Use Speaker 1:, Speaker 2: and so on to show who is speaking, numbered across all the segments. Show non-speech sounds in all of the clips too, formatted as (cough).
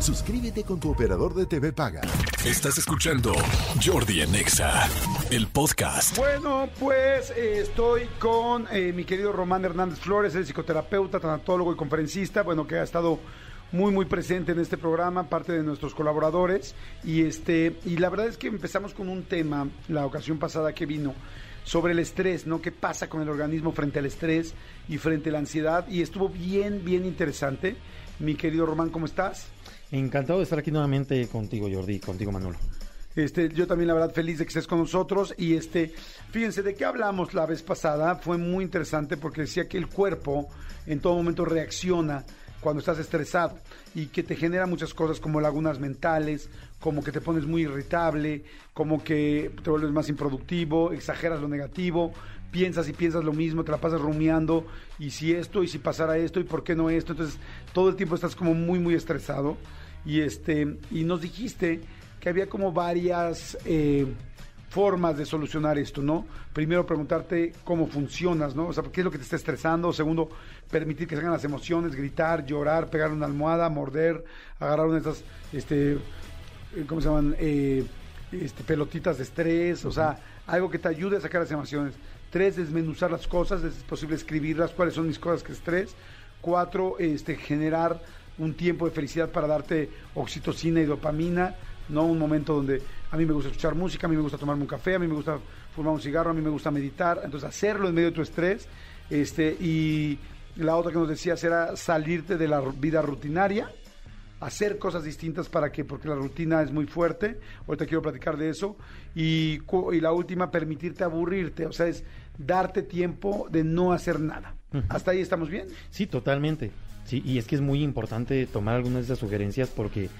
Speaker 1: Suscríbete con tu operador de TV Paga.
Speaker 2: Estás escuchando Jordi Anexa, el podcast.
Speaker 3: Bueno, pues eh, estoy con eh, mi querido Román Hernández Flores, el psicoterapeuta, tanatólogo y conferencista, bueno, que ha estado muy muy presente en este programa, parte de nuestros colaboradores y este y la verdad es que empezamos con un tema la ocasión pasada que vino sobre el estrés, ¿no? ¿Qué pasa con el organismo frente al estrés y frente a la ansiedad? Y estuvo bien bien interesante. Mi querido Román, ¿cómo estás?
Speaker 4: Encantado de estar aquí nuevamente contigo, Jordi, contigo, Manolo.
Speaker 3: Este, yo también la verdad feliz de que estés con nosotros y este, fíjense de qué hablamos la vez pasada, fue muy interesante porque decía que el cuerpo en todo momento reacciona cuando estás estresado y que te genera muchas cosas como lagunas mentales, como que te pones muy irritable, como que te vuelves más improductivo, exageras lo negativo, piensas y piensas lo mismo, te la pasas rumiando y si esto y si pasara esto y por qué no esto, entonces todo el tiempo estás como muy muy estresado. Y este y nos dijiste que había como varias eh, formas de solucionar esto, ¿no? Primero preguntarte cómo funcionas, ¿no? O sea, qué es lo que te está estresando. Segundo, permitir que salgan las emociones, gritar, llorar, pegar una almohada, morder, agarrar una de esas, este, eh, ¿cómo se llaman? Eh, este, pelotitas de estrés, o sea, algo que te ayude a sacar las emociones. Tres, desmenuzar las cosas, es posible escribirlas, cuáles son mis cosas que estrés. Cuatro, este, generar un tiempo de felicidad para darte oxitocina y dopamina no un momento donde a mí me gusta escuchar música, a mí me gusta tomarme un café, a mí me gusta fumar un cigarro, a mí me gusta meditar, entonces hacerlo en medio de tu estrés, este, y la otra que nos decías era salirte de la vida rutinaria, hacer cosas distintas para que, porque la rutina es muy fuerte, ahorita quiero platicar de eso, y, y la última, permitirte aburrirte, o sea, es darte tiempo de no hacer nada. ¿Hasta ahí estamos bien?
Speaker 4: Sí, totalmente. Sí, y es que es muy importante tomar algunas de esas sugerencias porque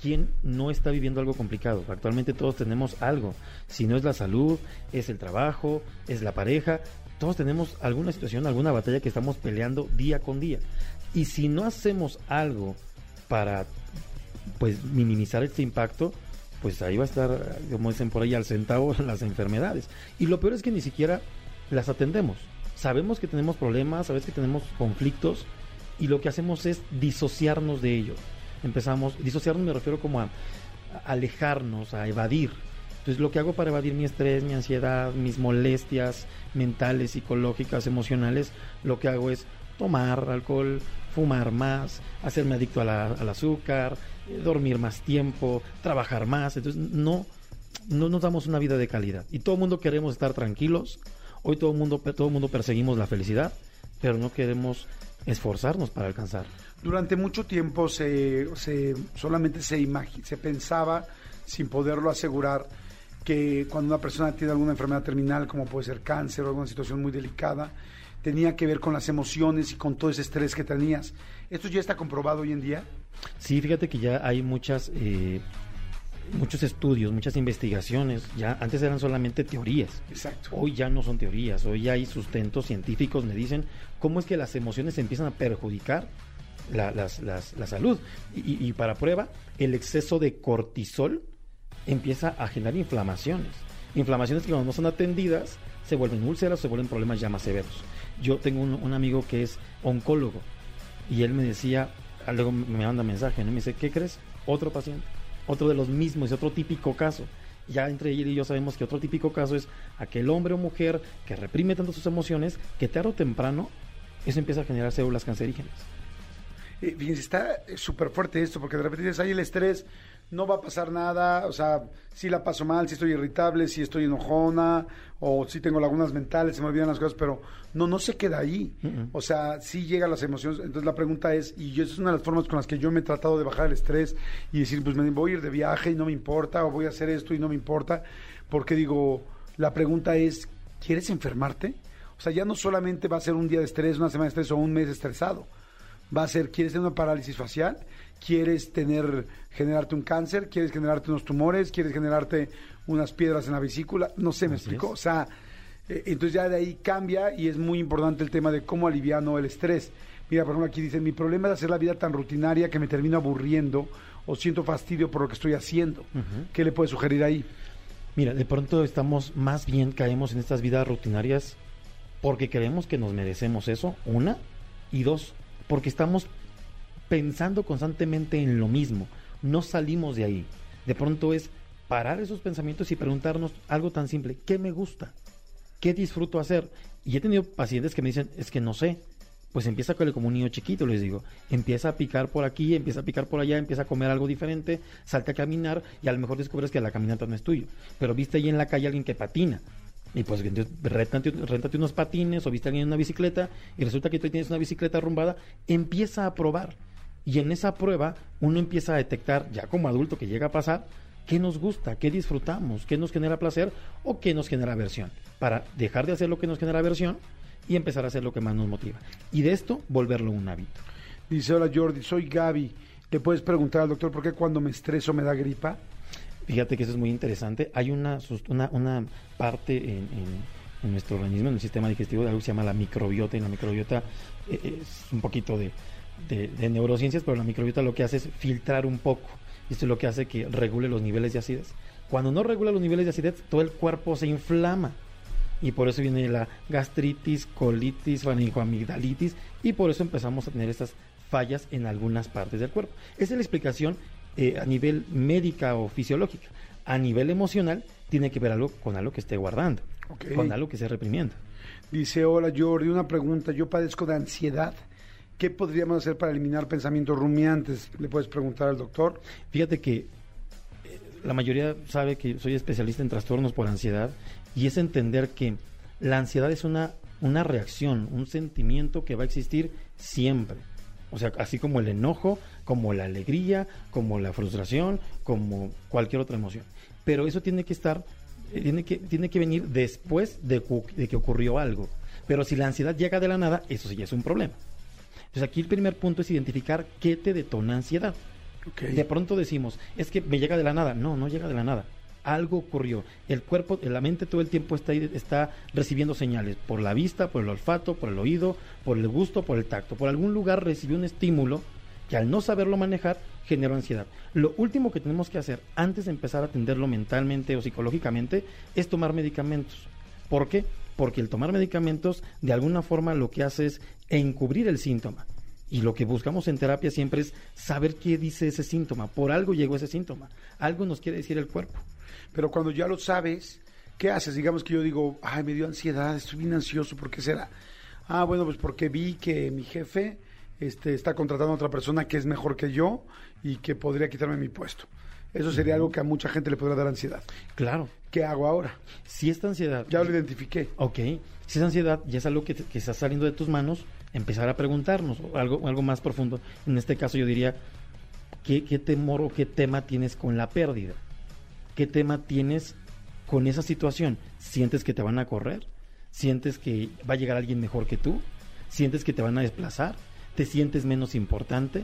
Speaker 4: ¿quién no está viviendo algo complicado? Actualmente todos tenemos algo. Si no es la salud, es el trabajo, es la pareja. Todos tenemos alguna situación, alguna batalla que estamos peleando día con día. Y si no hacemos algo para pues minimizar este impacto, pues ahí va a estar, como dicen por ahí, al centavo (laughs) las enfermedades. Y lo peor es que ni siquiera las atendemos. Sabemos que tenemos problemas, sabemos que tenemos conflictos y lo que hacemos es disociarnos de ellos empezamos, disociarnos me refiero como a, alejarnos, a evadir. Entonces lo que hago para evadir mi estrés, mi ansiedad, mis molestias mentales, psicológicas, emocionales, lo que hago es tomar alcohol, fumar más, hacerme adicto al azúcar, eh, dormir más tiempo, trabajar más. Entonces no, no nos damos una vida de calidad. Y todo el mundo queremos estar tranquilos. Hoy todo el mundo, todo mundo perseguimos la felicidad, pero no queremos esforzarnos para alcanzar.
Speaker 3: Durante mucho tiempo se, se solamente se, se pensaba, sin poderlo asegurar, que cuando una persona tiene alguna enfermedad terminal, como puede ser cáncer o alguna situación muy delicada, tenía que ver con las emociones y con todo ese estrés que tenías. ¿Esto ya está comprobado hoy en día?
Speaker 4: Sí, fíjate que ya hay muchas, eh, muchos estudios, muchas investigaciones. Ya antes eran solamente teorías.
Speaker 3: Exacto.
Speaker 4: Hoy ya no son teorías, hoy ya hay sustentos científicos, me dicen cómo es que las emociones empiezan a perjudicar la, salud. Y, para prueba, el exceso de cortisol empieza a generar inflamaciones. Inflamaciones que cuando no son atendidas se vuelven úlceras, se vuelven problemas ya más severos. Yo tengo un, amigo que es oncólogo y él me decía, luego me manda mensaje, ¿no? me dice, ¿qué crees? Otro paciente, otro de los mismos, es otro típico caso. Ya entre él y yo sabemos que otro típico caso es aquel hombre o mujer que reprime tanto sus emociones que tarde o temprano eso empieza a generar células cancerígenas.
Speaker 3: Eh, fíjense, está súper fuerte esto, porque de repente dices, ahí el estrés, no va a pasar nada, o sea, si la paso mal, si estoy irritable, si estoy enojona, o si tengo lagunas mentales, se me olvidan las cosas, pero no, no se queda ahí. O sea, sí llegan las emociones. Entonces la pregunta es, y yo, esa es una de las formas con las que yo me he tratado de bajar el estrés y decir, pues me voy a ir de viaje y no me importa, o voy a hacer esto y no me importa, porque digo, la pregunta es, ¿quieres enfermarte? O sea, ya no solamente va a ser un día de estrés, una semana de estrés o un mes estresado va a ser, ¿quieres tener una parálisis facial? ¿Quieres tener, generarte un cáncer? ¿Quieres generarte unos tumores? ¿Quieres generarte unas piedras en la vesícula? No sé, me explico. O sea, eh, entonces ya de ahí cambia y es muy importante el tema de cómo aliviar el estrés. Mira, por ejemplo, aquí dice, mi problema es hacer la vida tan rutinaria que me termino aburriendo o siento fastidio por lo que estoy haciendo. ¿Qué le puede sugerir ahí?
Speaker 4: Mira, de pronto estamos más bien caemos en estas vidas rutinarias porque creemos que nos merecemos eso, una, y dos, porque estamos pensando constantemente en lo mismo, no salimos de ahí. De pronto es parar esos pensamientos y preguntarnos algo tan simple, ¿qué me gusta? ¿Qué disfruto hacer? Y he tenido pacientes que me dicen, es que no sé. Pues empieza como un niño chiquito, les digo. Empieza a picar por aquí, empieza a picar por allá, empieza a comer algo diferente, salta a caminar y a lo mejor descubres que la caminata no es tuyo. Pero viste ahí en la calle alguien que patina. Y pues réntate, réntate unos patines o viste a alguien en una bicicleta y resulta que tú tienes una bicicleta arrumbada. Empieza a probar. Y en esa prueba uno empieza a detectar, ya como adulto que llega a pasar, qué nos gusta, qué disfrutamos, qué nos genera placer o qué nos genera aversión, para dejar de hacer lo que nos genera aversión y empezar a hacer lo que más nos motiva. Y de esto volverlo un hábito.
Speaker 3: Dice, hola Jordi, soy Gaby. ¿Le puedes preguntar al doctor por qué cuando me estreso me da gripa?
Speaker 4: Fíjate que eso es muy interesante. Hay una, una, parte en, nuestro organismo, en el sistema digestivo, algo que se llama la microbiota. Y la microbiota eh, es un poquito de, de neurociencias, pero la microbiota lo que hace es filtrar un poco y esto es lo que hace que regule los niveles de acidez. Cuando no regula los niveles de acidez, todo el cuerpo se inflama. Y por eso viene la gastritis, colitis, faringoamigdalitis. Y por eso empezamos a tener estas fallas en algunas partes del cuerpo. Esa es la explicación eh, a nivel médica o fisiológica. A nivel emocional, tiene que ver algo con algo que esté guardando, con algo que esté reprimiendo.
Speaker 3: Dice, hola Jordi, una pregunta. Yo padezco de ansiedad ¿Qué podríamos hacer para eliminar pensamientos rumiantes? Le puedes preguntar al doctor.
Speaker 4: Fíjate que eh, la mayoría sabe que soy especialista en trastornos por ansiedad y es entender que la ansiedad es una, una reacción, un sentimiento que va a existir siempre. O sea, así como el enojo, como la alegría, como la frustración, como cualquier otra emoción. Pero eso tiene que estar, eh, tiene que, tiene que venir después de, de que ocurrió algo. Pero si la ansiedad llega de la nada, eso sí ya es un problema. Entonces aquí el primer punto es identificar qué te detona ansiedad. De pronto decimos, es que me llega de la nada. No, no llega de la nada. Algo ocurrió. El cuerpo, la mente todo el tiempo está, está recibiendo señales por la vista, por el olfato, por el oído, por el gusto, por el tacto. Por algún lugar recibió un estímulo que al no saberlo manejar generó ansiedad. Lo último que tenemos que hacer antes de empezar a atenderlo mentalmente o psicológicamente es tomar medicamentos. ¿Por qué? Porque el tomar medicamentos de alguna forma lo que hace es encubrir el síntoma. Y lo que buscamos en terapia siempre es saber qué dice ese síntoma. Por algo llegó ese síntoma. Algo nos quiere decir el cuerpo.
Speaker 3: Pero cuando ya lo sabes, ¿qué haces? Digamos que yo digo, ay, me dio ansiedad, estoy bien ansioso, ¿por qué será? Ah, bueno, pues porque vi que mi jefe este, está contratando a otra persona que es mejor que yo y que podría quitarme mi puesto. Eso sería algo que a mucha gente le podría dar ansiedad.
Speaker 4: Claro.
Speaker 3: ¿Qué hago ahora?
Speaker 4: Si esta ansiedad...
Speaker 3: Ya lo identifiqué.
Speaker 4: Ok. Si esa ansiedad ya es algo que, que está saliendo de tus manos, empezar a preguntarnos algo, algo más profundo. En este caso yo diría, ¿qué, ¿qué temor o qué tema tienes con la pérdida? ¿Qué tema tienes con esa situación? ¿Sientes que te van a correr? ¿Sientes que va a llegar alguien mejor que tú? ¿Sientes que te van a desplazar? ¿Te sientes menos importante?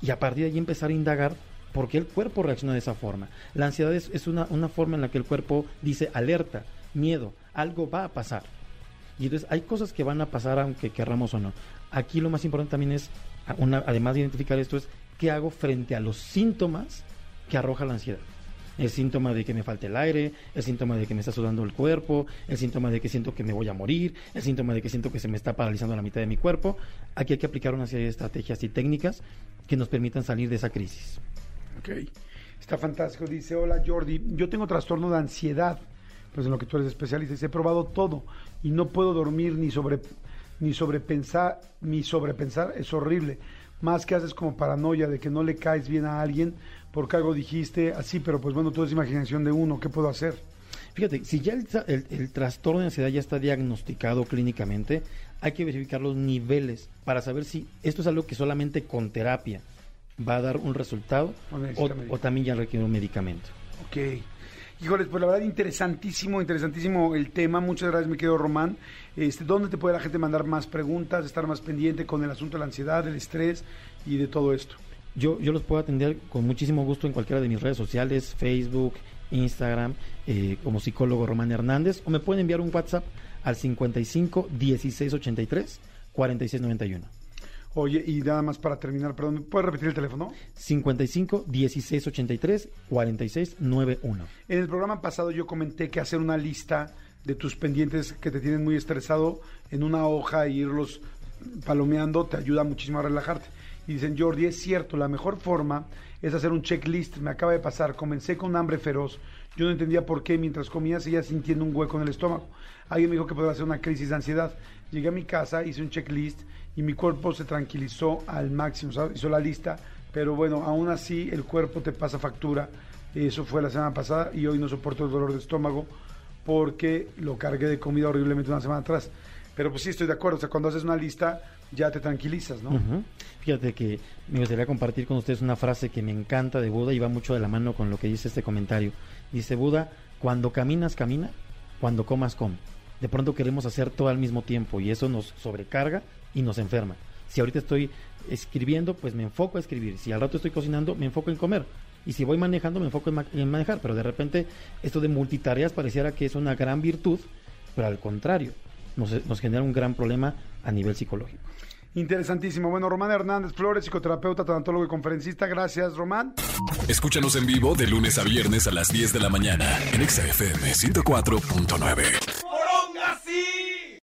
Speaker 4: Y a partir de ahí empezar a indagar por qué el cuerpo reacciona de esa forma. La ansiedad es, una, una forma en la que el cuerpo dice alerta, miedo, algo va a pasar. Y entonces hay cosas que van a pasar aunque querramos o no. Aquí lo más importante también es, además de identificar esto, es qué hago frente a los síntomas que arroja la ansiedad. El síntoma de que me falte el aire, el síntoma de que me está sudando el cuerpo, el síntoma de que siento que me voy a morir, el síntoma de que siento que se me está paralizando la mitad de mi cuerpo. Aquí hay que aplicar una serie de estrategias y técnicas que nos permitan salir de esa crisis.
Speaker 3: Ok, está fantástico. Dice, hola Jordi, yo tengo trastorno de ansiedad pues en lo que tú eres especialista, he probado todo y no puedo dormir ni sobre ni sobrepensar, ni sobrepensar es horrible. Más que haces como paranoia de que no le caes bien a alguien porque algo dijiste así, pero pues bueno, todo es imaginación de uno, ¿qué puedo hacer?
Speaker 4: Fíjate, si ya el, trastorno de ansiedad ya está diagnosticado clínicamente, hay que verificar los niveles para saber si esto es algo que solamente con terapia va a dar un resultado o, o también ya requiere un medicamento.
Speaker 3: Ok. Híjoles, pues la verdad interesantísimo, interesantísimo el tema. Muchas gracias, mi querido Román. Este, ¿Dónde te puede la gente mandar más preguntas, estar más pendiente con el asunto de la ansiedad, el estrés y de todo esto?
Speaker 4: Yo, yo los puedo atender con muchísimo gusto en cualquiera de mis redes sociales, Facebook, Instagram, eh, como psicólogo Román Hernández, o me pueden enviar un WhatsApp al 55 16 83 46 91.
Speaker 3: Oye, y nada más para terminar, perdón, ¿puedes repetir el teléfono?
Speaker 4: 55 16 83 46 91.
Speaker 3: En el programa pasado yo comenté que hacer una lista de tus pendientes que te tienen muy estresado en una hoja e irlos palomeando te ayuda muchísimo a relajarte. Y dicen, Jordi, es cierto, la mejor forma es hacer un checklist. Me acaba de pasar, comencé con hambre feroz. Yo no entendía por qué mientras comía seguía sintiendo un hueco en el estómago. Alguien me dijo que podía hacer una crisis de ansiedad. Llegué a mi casa, hice un checklist y mi cuerpo se tranquilizó al máximo, ¿sabes? hizo la lista, pero bueno, aún así el cuerpo te pasa factura. Eso fue la semana pasada y hoy no soporto el dolor de estómago porque lo cargué de comida horriblemente una semana atrás. Pero pues sí, estoy de acuerdo, o sea, cuando haces una lista ya te tranquilizas, ¿no?
Speaker 4: Fíjate que me gustaría compartir con ustedes una frase que me encanta de Buda y va mucho de la mano con lo que dice este comentario. Dice Buda, cuando caminas, camina, cuando comas, come. De pronto queremos hacer todo al mismo tiempo y eso nos sobrecarga y nos enferma. Si ahorita estoy escribiendo, pues me enfoco a escribir. Si al rato estoy cocinando, me enfoco en comer. Y si voy manejando, me enfoco en manejar. Pero de repente esto de multitareas pareciera que es una gran virtud, pero al contrario, nos, nos genera un gran problema a nivel psicológico.
Speaker 3: Interesantísimo. Bueno, Román Hernández Flores, psicoterapeuta, tanatólogo y conferencista. Gracias, Román.
Speaker 2: Escúchanos en vivo de lunes a viernes a las 10 de la mañana en Exa FM 104.9.